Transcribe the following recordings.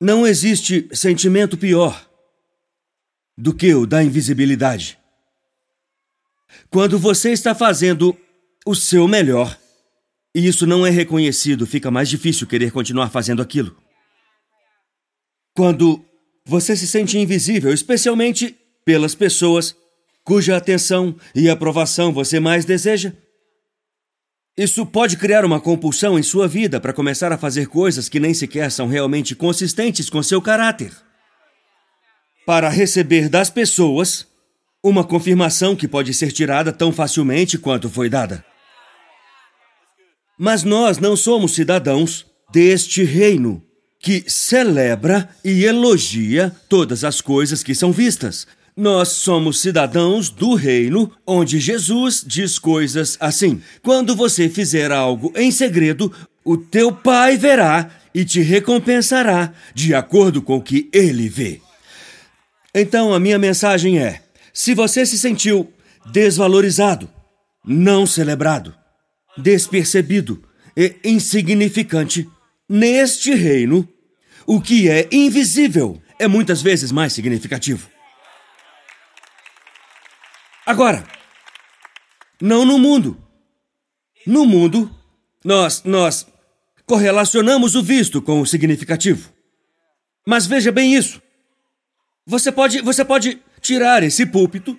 Não existe sentimento pior do que o da invisibilidade. Quando você está fazendo o seu melhor e isso não é reconhecido, fica mais difícil querer continuar fazendo aquilo. Quando você se sente invisível, especialmente pelas pessoas cuja atenção e aprovação você mais deseja, isso pode criar uma compulsão em sua vida para começar a fazer coisas que nem sequer são realmente consistentes com seu caráter. Para receber das pessoas uma confirmação que pode ser tirada tão facilmente quanto foi dada. Mas nós não somos cidadãos deste reino que celebra e elogia todas as coisas que são vistas, nós somos cidadãos do reino onde Jesus diz coisas assim: Quando você fizer algo em segredo, o teu pai verá e te recompensará de acordo com o que ele vê. Então a minha mensagem é: se você se sentiu desvalorizado, não celebrado, despercebido e insignificante, neste reino, o que é invisível é muitas vezes mais significativo. Agora, não no mundo. No mundo, nós, nós correlacionamos o visto com o significativo. Mas veja bem isso. Você pode, você pode tirar esse púlpito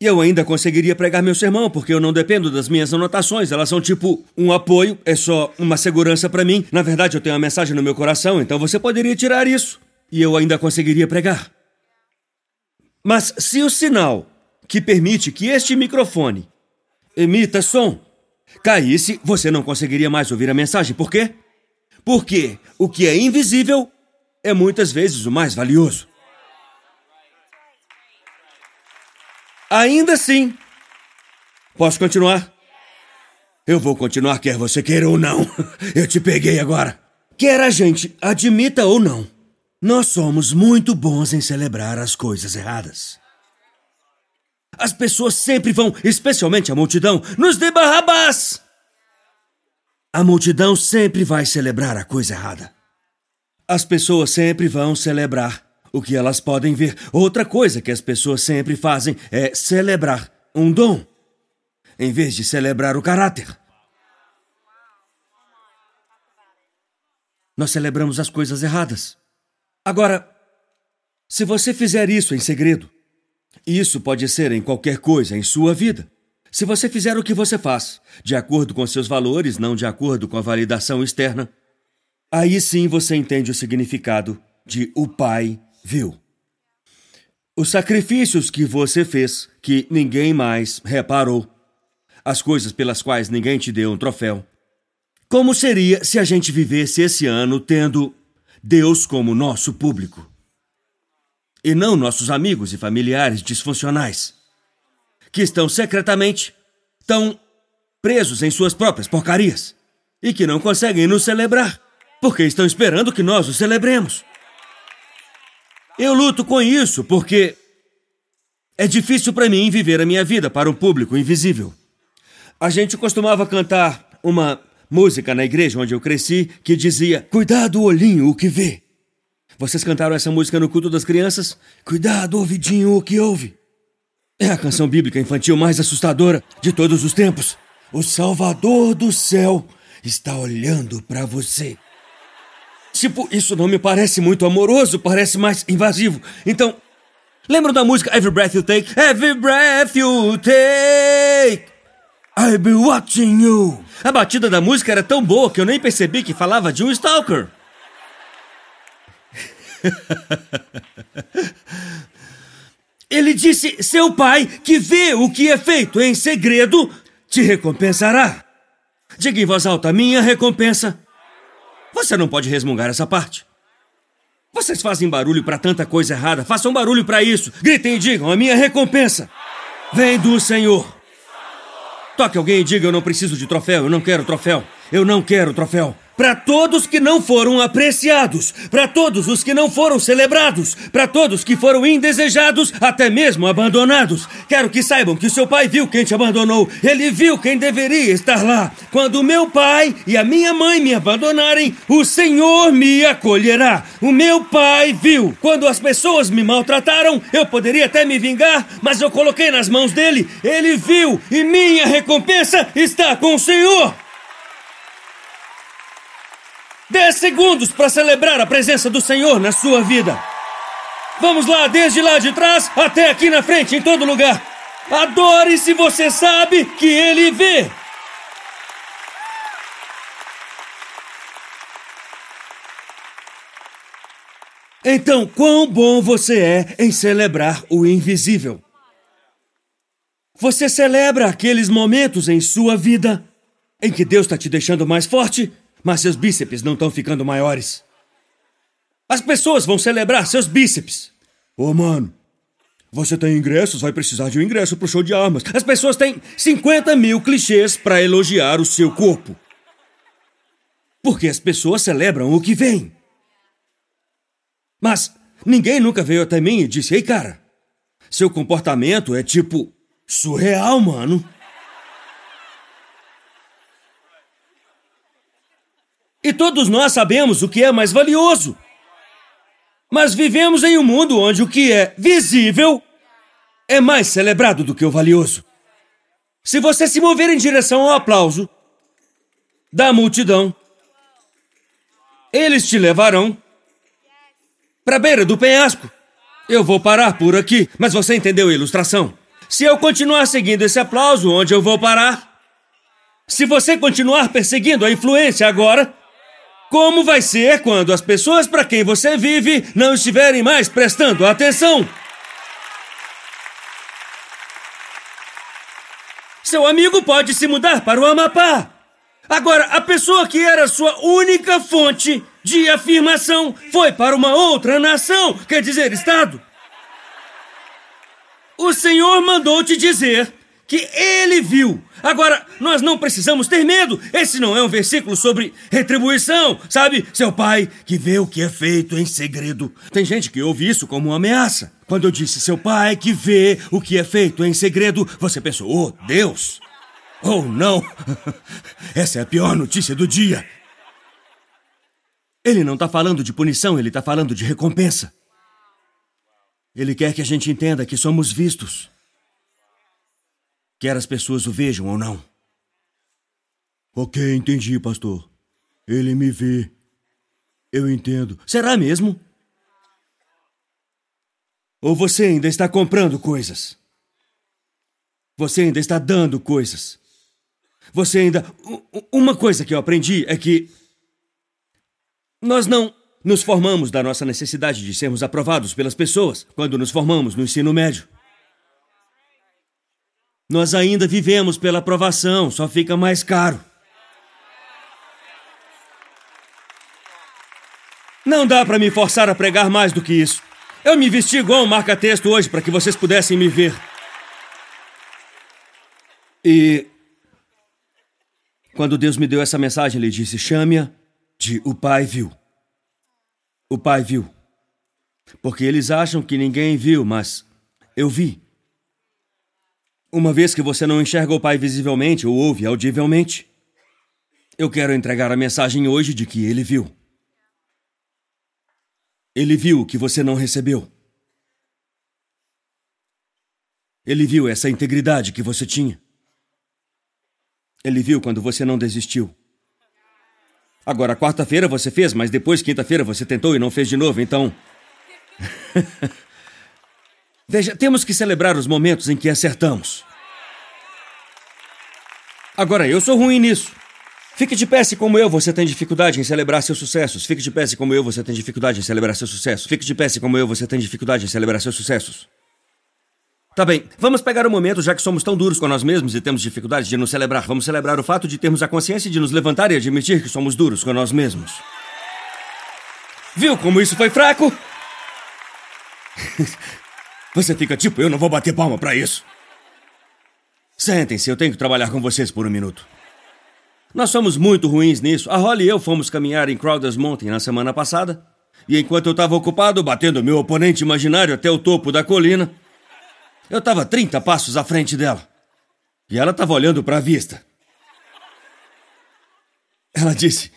e eu ainda conseguiria pregar meu sermão, porque eu não dependo das minhas anotações. Elas são tipo um apoio, é só uma segurança para mim. Na verdade, eu tenho uma mensagem no meu coração, então você poderia tirar isso e eu ainda conseguiria pregar. Mas se o sinal que permite que este microfone emita som caísse, você não conseguiria mais ouvir a mensagem. Por quê? Porque o que é invisível é muitas vezes o mais valioso. Ainda assim, posso continuar? Eu vou continuar, quer você queira ou não. Eu te peguei agora. Quer a gente admita ou não, nós somos muito bons em celebrar as coisas erradas. As pessoas sempre vão, especialmente a multidão, nos dê Barrabás! A multidão sempre vai celebrar a coisa errada. As pessoas sempre vão celebrar o que elas podem ver. Outra coisa que as pessoas sempre fazem é celebrar um dom, em vez de celebrar o caráter. Nós celebramos as coisas erradas. Agora, se você fizer isso em segredo, isso pode ser em qualquer coisa em sua vida. Se você fizer o que você faz, de acordo com seus valores, não de acordo com a validação externa, aí sim você entende o significado de o Pai viu. Os sacrifícios que você fez, que ninguém mais reparou, as coisas pelas quais ninguém te deu um troféu. Como seria se a gente vivesse esse ano tendo Deus como nosso público? E não nossos amigos e familiares disfuncionais, que estão secretamente tão presos em suas próprias porcarias e que não conseguem nos celebrar, porque estão esperando que nós os celebremos. Eu luto com isso porque é difícil para mim viver a minha vida para um público invisível. A gente costumava cantar uma música na igreja onde eu cresci que dizia: Cuidado, olhinho, o que vê. Vocês cantaram essa música no culto das crianças? Cuidado, ouvidinho, o que ouve. É a canção bíblica infantil mais assustadora de todos os tempos. O Salvador do céu está olhando para você. Tipo, isso não me parece muito amoroso, parece mais invasivo. Então, lembram da música Every Breath You Take? Every Breath You Take. I'll be watching you. A batida da música era tão boa que eu nem percebi que falava de um stalker. Ele disse: Seu pai, que vê o que é feito em segredo, te recompensará. Diga em voz alta: Minha recompensa. Você não pode resmungar essa parte. Vocês fazem barulho para tanta coisa errada. Façam barulho para isso. Gritem e digam: A minha recompensa vem do Senhor. Toque alguém e diga: Eu não preciso de troféu, eu não quero troféu. Eu não quero troféu. Para todos que não foram apreciados, para todos os que não foram celebrados, para todos que foram indesejados, até mesmo abandonados. Quero que saibam que seu pai viu quem te abandonou, ele viu quem deveria estar lá. Quando meu pai e a minha mãe me abandonarem, o Senhor me acolherá. O meu pai viu. Quando as pessoas me maltrataram, eu poderia até me vingar, mas eu coloquei nas mãos dele. Ele viu e minha recompensa está com o Senhor. Dez segundos para celebrar a presença do Senhor na sua vida. Vamos lá, desde lá de trás até aqui na frente, em todo lugar. Adore se você sabe que Ele vê. Então, quão bom você é em celebrar o invisível. Você celebra aqueles momentos em sua vida em que Deus está te deixando mais forte mas seus bíceps não estão ficando maiores. As pessoas vão celebrar seus bíceps. Ô, oh, mano, você tem ingressos, vai precisar de um ingresso pro show de armas. As pessoas têm 50 mil clichês para elogiar o seu corpo. Porque as pessoas celebram o que vem. Mas ninguém nunca veio até mim e disse: Ei, cara, seu comportamento é tipo surreal, mano. E todos nós sabemos o que é mais valioso. Mas vivemos em um mundo onde o que é visível é mais celebrado do que o valioso. Se você se mover em direção ao aplauso da multidão, eles te levarão para a beira do penhasco. Eu vou parar por aqui, mas você entendeu a ilustração? Se eu continuar seguindo esse aplauso, onde eu vou parar? Se você continuar perseguindo a influência agora, como vai ser quando as pessoas para quem você vive não estiverem mais prestando atenção? Seu amigo pode se mudar para o Amapá. Agora, a pessoa que era sua única fonte de afirmação foi para uma outra nação, quer dizer, Estado. O Senhor mandou te dizer que ele viu. Agora, nós não precisamos ter medo. Esse não é um versículo sobre retribuição, sabe? Seu pai que vê o que é feito em segredo. Tem gente que ouve isso como uma ameaça. Quando eu disse seu pai que vê o que é feito em segredo, você pensou, oh, Deus. Oh, não. Essa é a pior notícia do dia. Ele não está falando de punição, ele está falando de recompensa. Ele quer que a gente entenda que somos vistos quer as pessoas o vejam ou não. Ok, entendi, pastor. Ele me vê. Eu entendo. Será mesmo? Ou você ainda está comprando coisas? Você ainda está dando coisas? Você ainda. Uma coisa que eu aprendi é que. Nós não nos formamos da nossa necessidade de sermos aprovados pelas pessoas quando nos formamos no ensino médio. Nós ainda vivemos pela aprovação, só fica mais caro. Não dá para me forçar a pregar mais do que isso. Eu me vesti igual um marca-texto hoje para que vocês pudessem me ver. E. Quando Deus me deu essa mensagem, ele disse: chame-a de O Pai Viu. O Pai viu. Porque eles acham que ninguém viu, mas eu vi. Uma vez que você não enxerga o Pai visivelmente ou ouve audivelmente, eu quero entregar a mensagem hoje de que ele viu. Ele viu o que você não recebeu. Ele viu essa integridade que você tinha. Ele viu quando você não desistiu. Agora, quarta-feira você fez, mas depois, quinta-feira, você tentou e não fez de novo, então. Veja, temos que celebrar os momentos em que acertamos. Agora, eu sou ruim nisso. Fique de pé se, como eu, você tem dificuldade em celebrar seus sucessos. Fique de pé se, como eu, você tem dificuldade em celebrar seus sucessos. Fique de pé se, como eu, você tem dificuldade em celebrar seus sucessos. Tá bem, vamos pegar o um momento, já que somos tão duros com nós mesmos e temos dificuldade de nos celebrar. Vamos celebrar o fato de termos a consciência de nos levantar e admitir que somos duros com nós mesmos. Viu como isso foi fraco? Você fica tipo, eu não vou bater palma para isso. Sentem-se, eu tenho que trabalhar com vocês por um minuto. Nós somos muito ruins nisso. A Holly e eu fomos caminhar em Crowder's Mountain na semana passada. E enquanto eu estava ocupado batendo meu oponente imaginário até o topo da colina, eu estava 30 passos à frente dela. E ela estava olhando para a vista. Ela disse.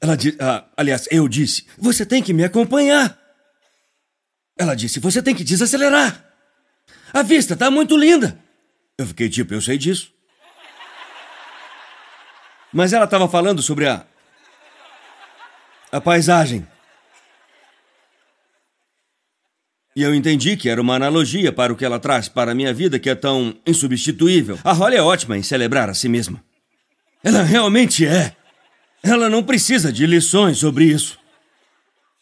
Ela disse. Ah, aliás, eu disse: Você tem que me acompanhar. Ela disse: Você tem que desacelerar. A vista está muito linda. Eu fiquei tipo: Eu sei disso. Mas ela estava falando sobre a. a paisagem. E eu entendi que era uma analogia para o que ela traz para a minha vida que é tão insubstituível. A Holly é ótima em celebrar a si mesma. Ela realmente é. Ela não precisa de lições sobre isso.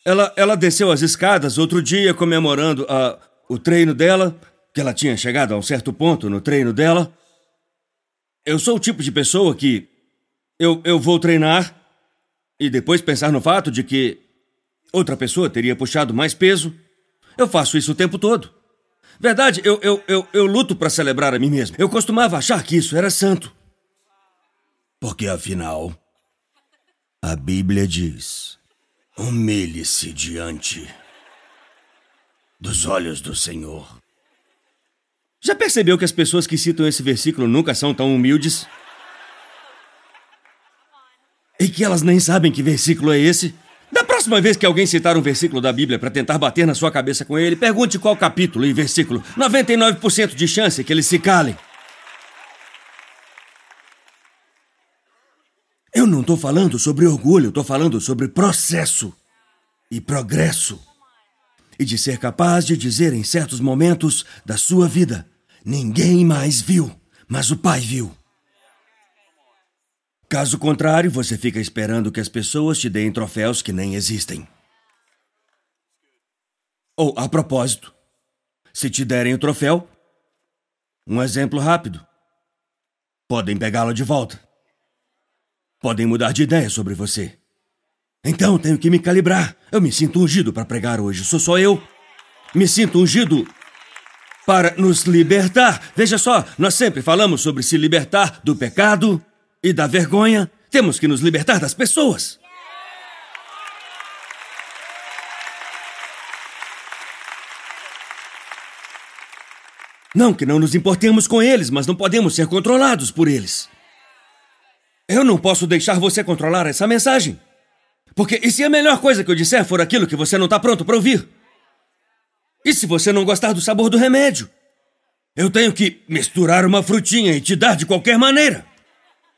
Ela, ela desceu as escadas outro dia comemorando a, o treino dela, que ela tinha chegado a um certo ponto no treino dela. Eu sou o tipo de pessoa que eu, eu vou treinar e depois pensar no fato de que outra pessoa teria puxado mais peso eu faço isso o tempo todo. Verdade, eu, eu, eu, eu luto para celebrar a mim mesmo. Eu costumava achar que isso era santo. Porque afinal, a Bíblia diz: humilhe-se diante dos olhos do Senhor. Já percebeu que as pessoas que citam esse versículo nunca são tão humildes? E que elas nem sabem que versículo é esse? Da próxima vez que alguém citar um versículo da Bíblia para tentar bater na sua cabeça com ele, pergunte qual capítulo e versículo. 99% de chance que eles se calem. Eu não estou falando sobre orgulho, estou falando sobre processo e progresso. E de ser capaz de dizer em certos momentos da sua vida: ninguém mais viu, mas o Pai viu. Caso contrário, você fica esperando que as pessoas te deem troféus que nem existem. Ou, a propósito, se te derem o troféu, um exemplo rápido. Podem pegá-lo de volta. Podem mudar de ideia sobre você. Então tenho que me calibrar. Eu me sinto ungido para pregar hoje. Sou só eu. Me sinto ungido para nos libertar. Veja só, nós sempre falamos sobre se libertar do pecado, e da vergonha, temos que nos libertar das pessoas. Não que não nos importemos com eles, mas não podemos ser controlados por eles. Eu não posso deixar você controlar essa mensagem. Porque e se a melhor coisa que eu disser for aquilo que você não está pronto para ouvir? E se você não gostar do sabor do remédio? Eu tenho que misturar uma frutinha e te dar de qualquer maneira.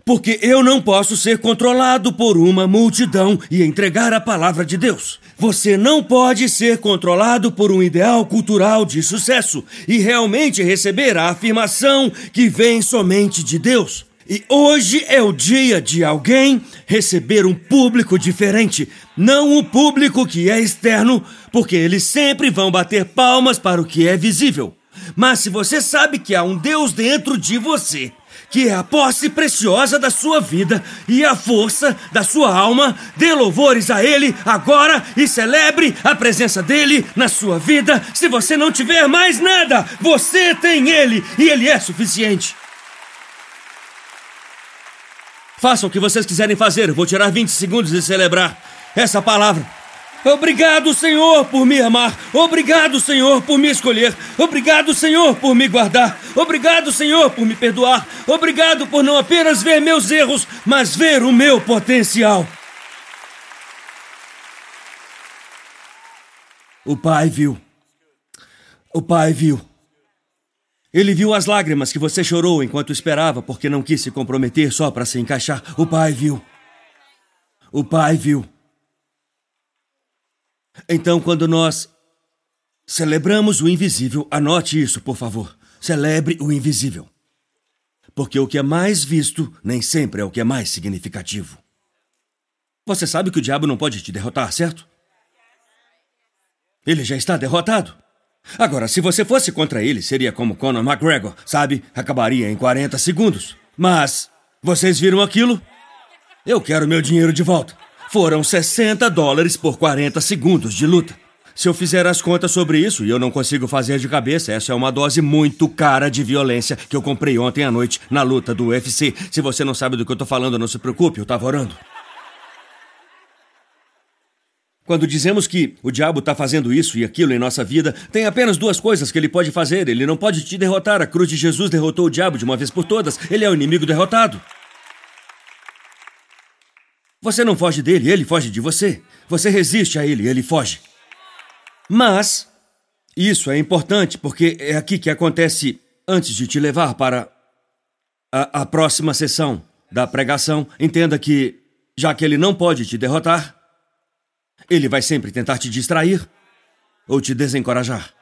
Porque eu não posso ser controlado por uma multidão e entregar a palavra de Deus. Você não pode ser controlado por um ideal cultural de sucesso e realmente receber a afirmação que vem somente de Deus. E hoje é o dia de alguém receber um público diferente, não o público que é externo, porque eles sempre vão bater palmas para o que é visível. Mas se você sabe que há um Deus dentro de você, que é a posse preciosa da sua vida e a força da sua alma. Dê louvores a Ele agora e celebre a presença dele na sua vida. Se você não tiver mais nada, você tem Ele e Ele é suficiente. Façam o que vocês quiserem fazer, vou tirar 20 segundos e celebrar essa palavra. Obrigado, Senhor, por me amar. Obrigado, Senhor, por me escolher. Obrigado, Senhor, por me guardar. Obrigado, Senhor, por me perdoar. Obrigado por não apenas ver meus erros, mas ver o meu potencial. O Pai viu. O Pai viu. Ele viu as lágrimas que você chorou enquanto esperava porque não quis se comprometer só para se encaixar. O Pai viu. O Pai viu. Então, quando nós celebramos o invisível, anote isso, por favor. Celebre o invisível. Porque o que é mais visto nem sempre é o que é mais significativo. Você sabe que o diabo não pode te derrotar, certo? Ele já está derrotado. Agora, se você fosse contra ele, seria como Conor McGregor, sabe? Acabaria em 40 segundos. Mas, vocês viram aquilo? Eu quero meu dinheiro de volta. Foram 60 dólares por 40 segundos de luta. Se eu fizer as contas sobre isso, e eu não consigo fazer de cabeça, essa é uma dose muito cara de violência que eu comprei ontem à noite na luta do UFC. Se você não sabe do que eu tô falando, não se preocupe, eu tava orando. Quando dizemos que o diabo está fazendo isso e aquilo em nossa vida, tem apenas duas coisas que ele pode fazer. Ele não pode te derrotar. A cruz de Jesus derrotou o diabo de uma vez por todas. Ele é o inimigo derrotado. Você não foge dele, ele foge de você. Você resiste a ele, ele foge. Mas isso é importante porque é aqui que acontece antes de te levar para a, a próxima sessão da pregação. Entenda que, já que ele não pode te derrotar, ele vai sempre tentar te distrair ou te desencorajar.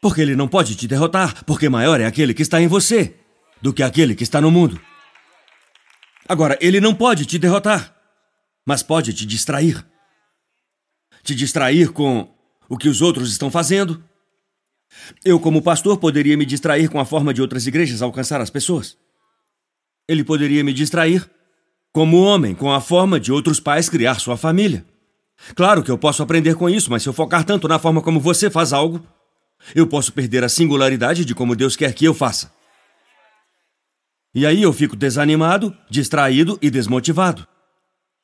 Porque ele não pode te derrotar, porque maior é aquele que está em você do que aquele que está no mundo. Agora, ele não pode te derrotar, mas pode te distrair te distrair com o que os outros estão fazendo. Eu, como pastor, poderia me distrair com a forma de outras igrejas alcançar as pessoas. Ele poderia me distrair, como homem, com a forma de outros pais criar sua família. Claro que eu posso aprender com isso, mas se eu focar tanto na forma como você faz algo, eu posso perder a singularidade de como Deus quer que eu faça. E aí eu fico desanimado, distraído e desmotivado.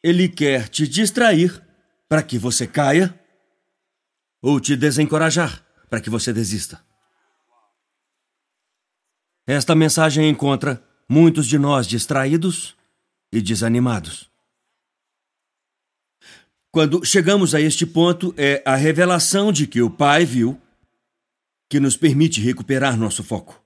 Ele quer te distrair para que você caia ou te desencorajar para que você desista. Esta mensagem encontra muitos de nós distraídos e desanimados. Quando chegamos a este ponto, é a revelação de que o Pai viu que nos permite recuperar nosso foco.